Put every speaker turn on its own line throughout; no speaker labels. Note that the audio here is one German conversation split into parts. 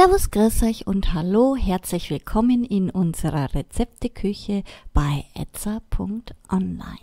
Servus, grüß euch und hallo, herzlich willkommen in unserer Rezepteküche bei etza.online.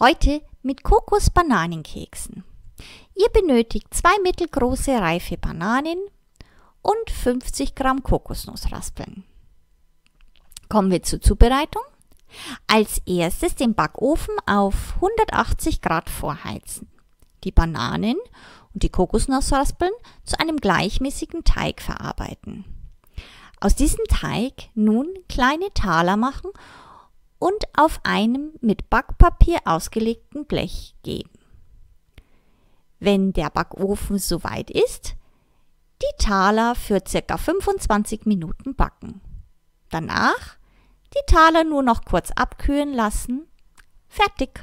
Heute mit Kokos-Bananenkeksen. Ihr benötigt zwei mittelgroße reife Bananen und 50 Gramm Kokosnussraspeln. Kommen wir zur Zubereitung. Als erstes den Backofen auf 180 Grad vorheizen. Die Bananen und die Kokosnussraspeln zu einem gleichmäßigen Teig verarbeiten. Aus diesem Teig nun kleine Taler machen und auf einem mit Backpapier ausgelegten Blech geben. Wenn der Backofen soweit ist, die Taler für ca. 25 Minuten backen. Danach die Taler nur noch kurz abkühlen lassen. Fertig!